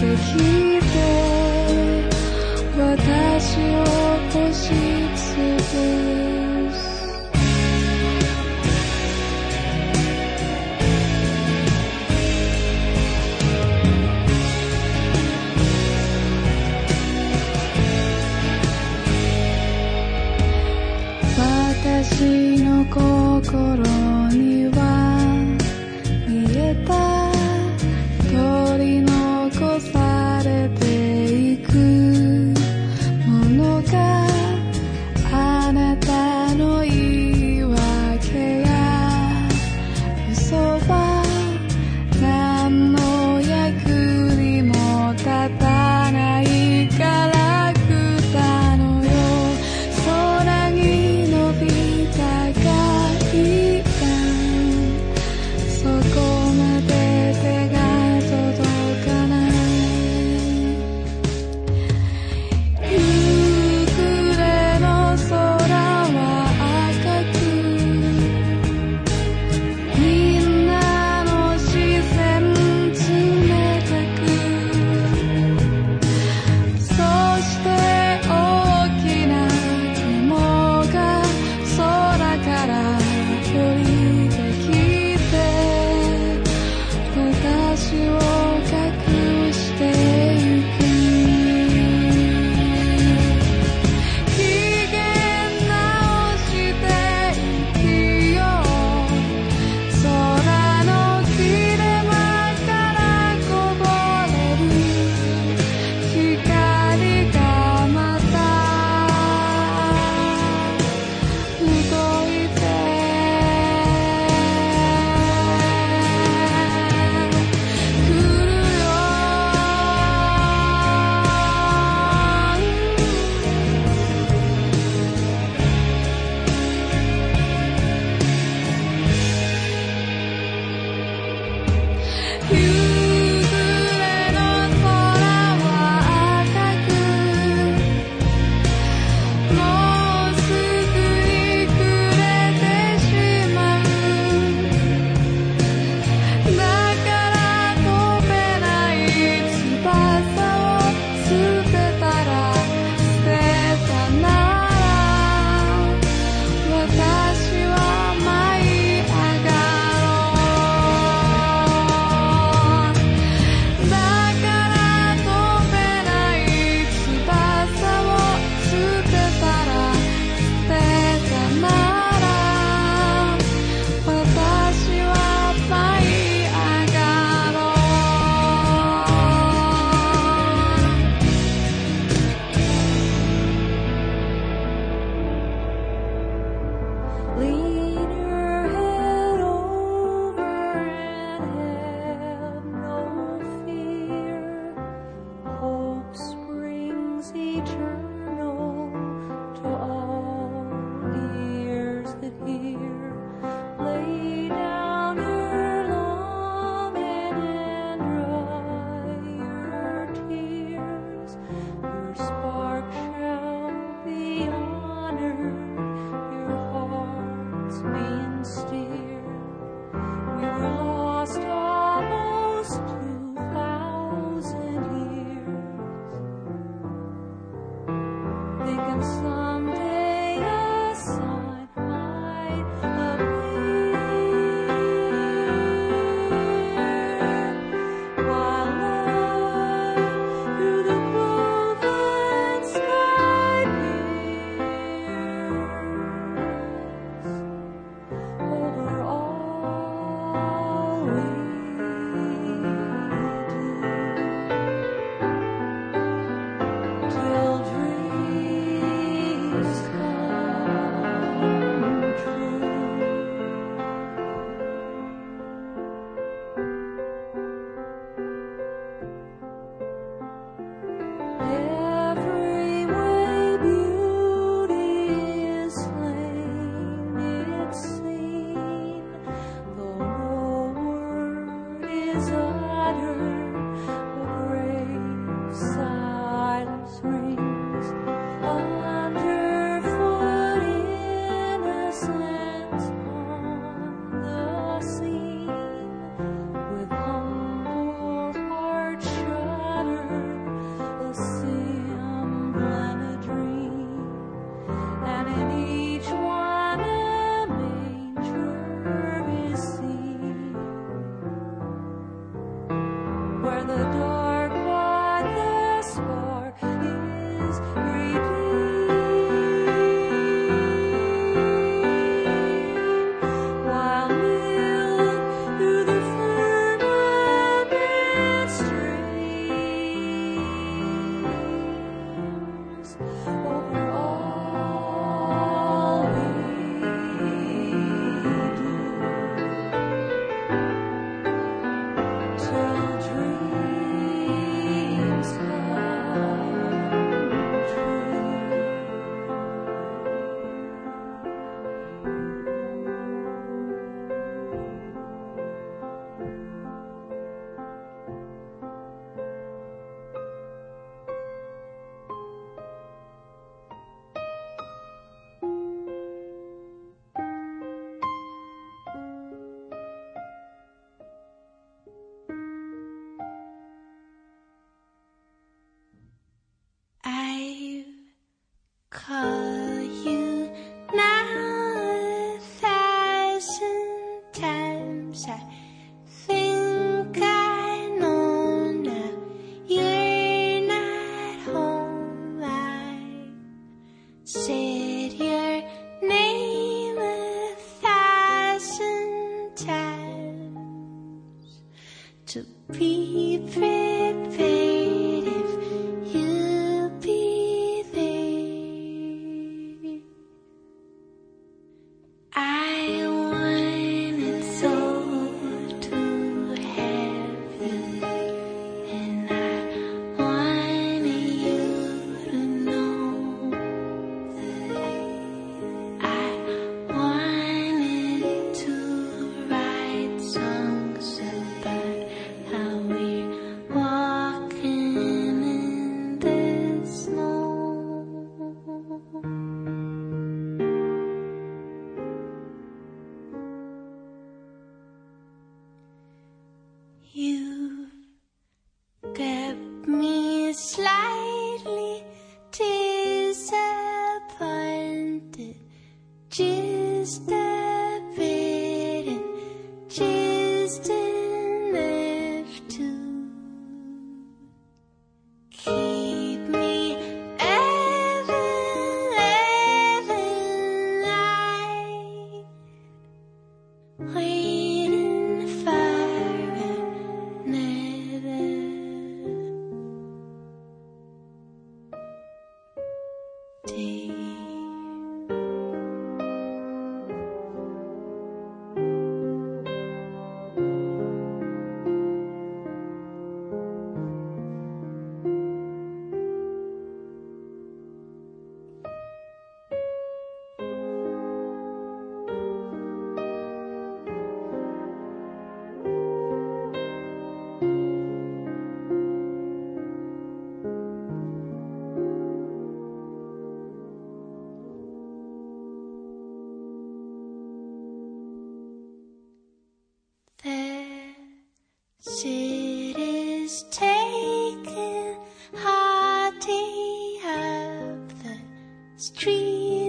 て私を押しつつ私の心に friends.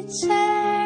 it's